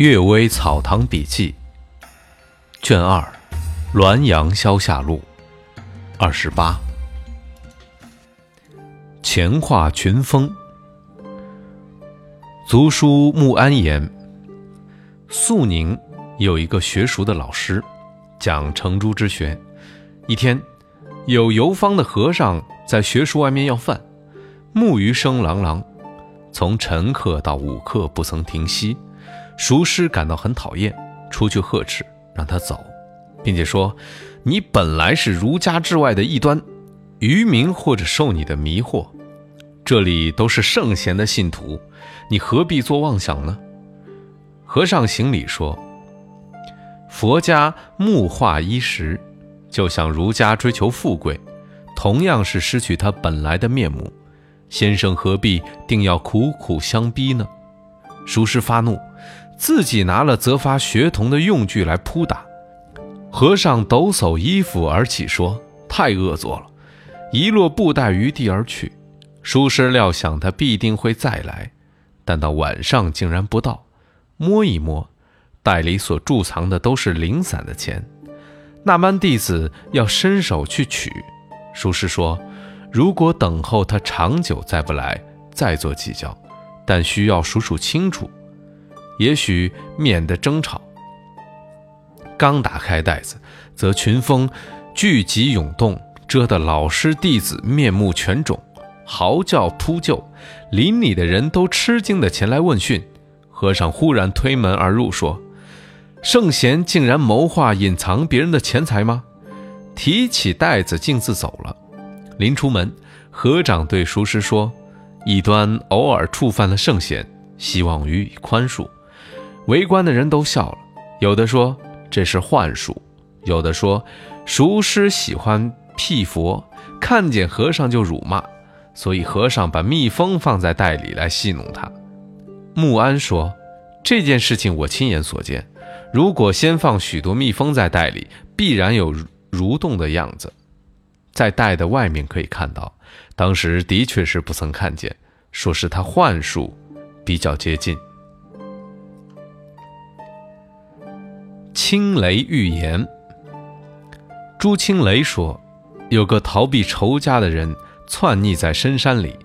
《岳微草堂笔记》卷二，《滦阳消夏录》二十八。前话群峰。族书穆安言：肃宁有一个学塾的老师，讲程朱之学。一天，有游方的和尚在学塾外面要饭，木鱼声朗朗，从晨课到午课不曾停息。熟师感到很讨厌，出去呵斥，让他走，并且说：“你本来是儒家之外的异端，愚民或者受你的迷惑。这里都是圣贤的信徒，你何必做妄想呢？”和尚行礼说：“佛家木化衣食，就像儒家追求富贵，同样是失去他本来的面目。先生何必定要苦苦相逼呢？”熟师发怒。自己拿了责罚学童的用具来扑打和尚，抖擞衣服而起，说：“太恶作了！”一落布袋于地而去。书师料想他必定会再来，但到晚上竟然不到。摸一摸，袋里所贮藏的都是零散的钱。那班弟子要伸手去取，书师说：“如果等候他长久再不来，再做计较，但需要数数清楚。”也许免得争吵。刚打开袋子，则群蜂聚集涌动，蛰得老师弟子面目全肿，嚎叫扑救，邻里的人都吃惊地前来问讯。和尚忽然推门而入，说：“圣贤竟然谋划隐藏别人的钱财吗？”提起袋子，径自走了。临出门，和尚对熟师说：“异端偶尔触犯了圣贤，希望予以宽恕。”围观的人都笑了，有的说这是幻术，有的说熟师喜欢辟佛，看见和尚就辱骂，所以和尚把蜜蜂放在袋里来戏弄他。穆安说这件事情我亲眼所见，如果先放许多蜜蜂在袋里，必然有蠕动的样子，在袋的外面可以看到，当时的确是不曾看见，说是他幻术比较接近。青雷预言。朱青雷说，有个逃避仇家的人窜匿在深山里，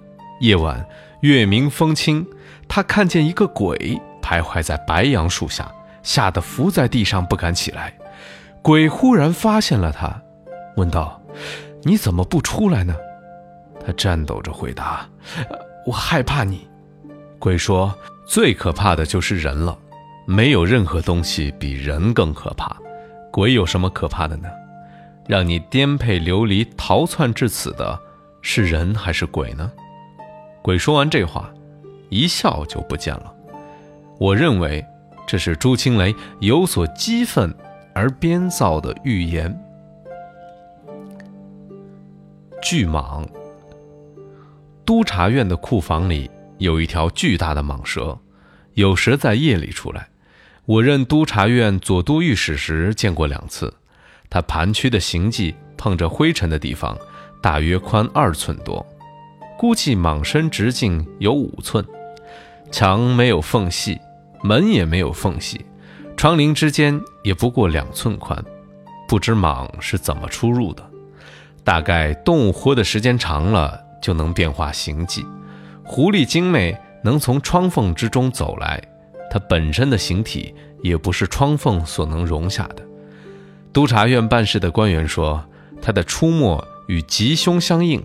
夜晚月明风清，他看见一个鬼徘徊在白杨树下，吓得伏在地上不敢起来。鬼忽然发现了他，问道：“你怎么不出来呢？”他颤抖着回答：“我害怕你。”鬼说：“最可怕的就是人了。”没有任何东西比人更可怕，鬼有什么可怕的呢？让你颠沛流离、逃窜至此的，是人还是鬼呢？鬼说完这话，一笑就不见了。我认为这是朱青雷有所激愤而编造的预言。巨蟒。督察院的库房里有一条巨大的蟒蛇，有时在夜里出来。我任督察院左都御史时见过两次，它盘曲的形迹碰着灰尘的地方，大约宽二寸多，估计蟒身直径有五寸，墙没有缝隙，门也没有缝隙，窗棂之间也不过两寸宽，不知蟒是怎么出入的。大概动物活的时间长了，就能变化形迹。狐狸精魅能从窗缝之中走来。它本身的形体也不是窗缝所能容下的。督察院办事的官员说，它的出没与吉凶相应，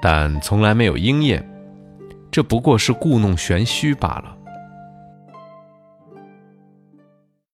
但从来没有应验，这不过是故弄玄虚罢了。